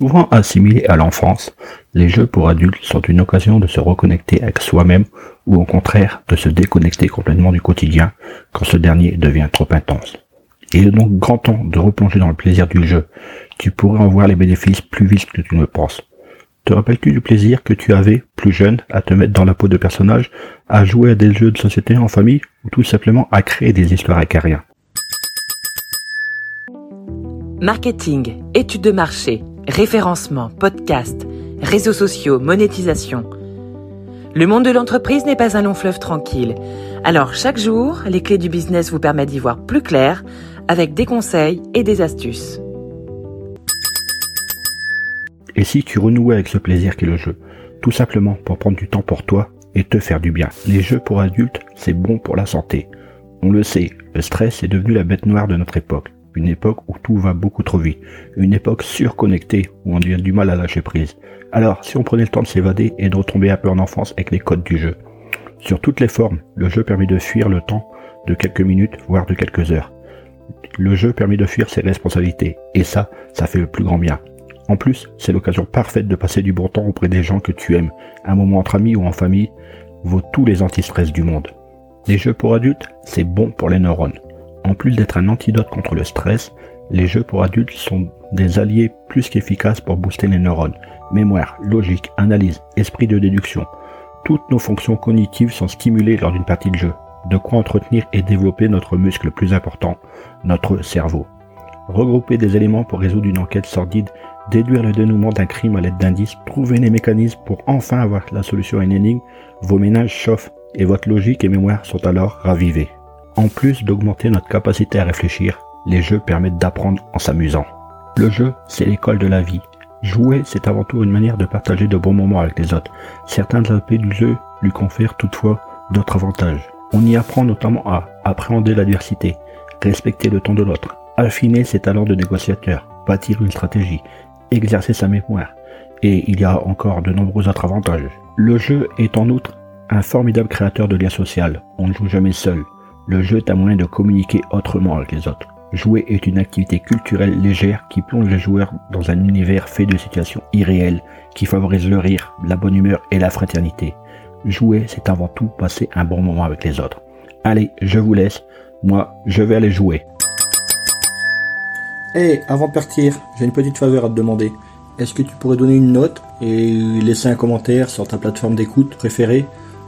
Souvent assimilés à l'enfance, les jeux pour adultes sont une occasion de se reconnecter avec soi-même ou au contraire de se déconnecter complètement du quotidien quand ce dernier devient trop intense. Il est donc grand temps de replonger dans le plaisir du jeu. Tu pourrais en voir les bénéfices plus vite que tu ne penses. Te rappelles-tu du plaisir que tu avais, plus jeune, à te mettre dans la peau de personnages, à jouer à des jeux de société en famille, ou tout simplement à créer des histoires acariens? Marketing, études de marché, référencement, podcast, réseaux sociaux, monétisation. Le monde de l'entreprise n'est pas un long fleuve tranquille. Alors chaque jour, les clés du business vous permettent d'y voir plus clair avec des conseils et des astuces. Et si tu renouais avec ce plaisir qu'est le jeu, tout simplement pour prendre du temps pour toi et te faire du bien. Les jeux pour adultes, c'est bon pour la santé. On le sait, le stress est devenu la bête noire de notre époque une époque où tout va beaucoup trop vite, une époque surconnectée où on a du mal à lâcher prise. Alors, si on prenait le temps de s'évader et de retomber un peu en enfance avec les codes du jeu. Sur toutes les formes, le jeu permet de fuir le temps de quelques minutes, voire de quelques heures. Le jeu permet de fuir ses responsabilités, et ça, ça fait le plus grand bien. En plus, c'est l'occasion parfaite de passer du bon temps auprès des gens que tu aimes. Un moment entre amis ou en famille vaut tous les antistress du monde. Les jeux pour adultes, c'est bon pour les neurones. En plus d'être un antidote contre le stress, les jeux pour adultes sont des alliés plus qu'efficaces pour booster les neurones. Mémoire, logique, analyse, esprit de déduction. Toutes nos fonctions cognitives sont stimulées lors d'une partie de jeu. De quoi entretenir et développer notre muscle le plus important, notre cerveau. Regrouper des éléments pour résoudre une enquête sordide, déduire le dénouement d'un crime à l'aide d'indices, trouver les mécanismes pour enfin avoir la solution à une énigme, vos ménages chauffent et votre logique et mémoire sont alors ravivées. En plus d'augmenter notre capacité à réfléchir, les jeux permettent d'apprendre en s'amusant. Le jeu, c'est l'école de la vie. Jouer, c'est avant tout une manière de partager de bons moments avec les autres. Certains aspects du jeu lui confèrent toutefois d'autres avantages. On y apprend notamment à appréhender l'adversité, respecter le ton de l'autre, affiner ses talents de négociateur, bâtir une stratégie, exercer sa mémoire. Et il y a encore de nombreux autres avantages. Le jeu est en outre un formidable créateur de liens sociaux. On ne joue jamais seul. Le jeu est un moyen de communiquer autrement avec les autres. Jouer est une activité culturelle légère qui plonge les joueurs dans un univers fait de situations irréelles qui favorise le rire, la bonne humeur et la fraternité. Jouer, c'est avant tout passer un bon moment avec les autres. Allez, je vous laisse. Moi, je vais aller jouer. Hé, avant de partir, j'ai une petite faveur à te demander. Est-ce que tu pourrais donner une note et laisser un commentaire sur ta plateforme d'écoute préférée?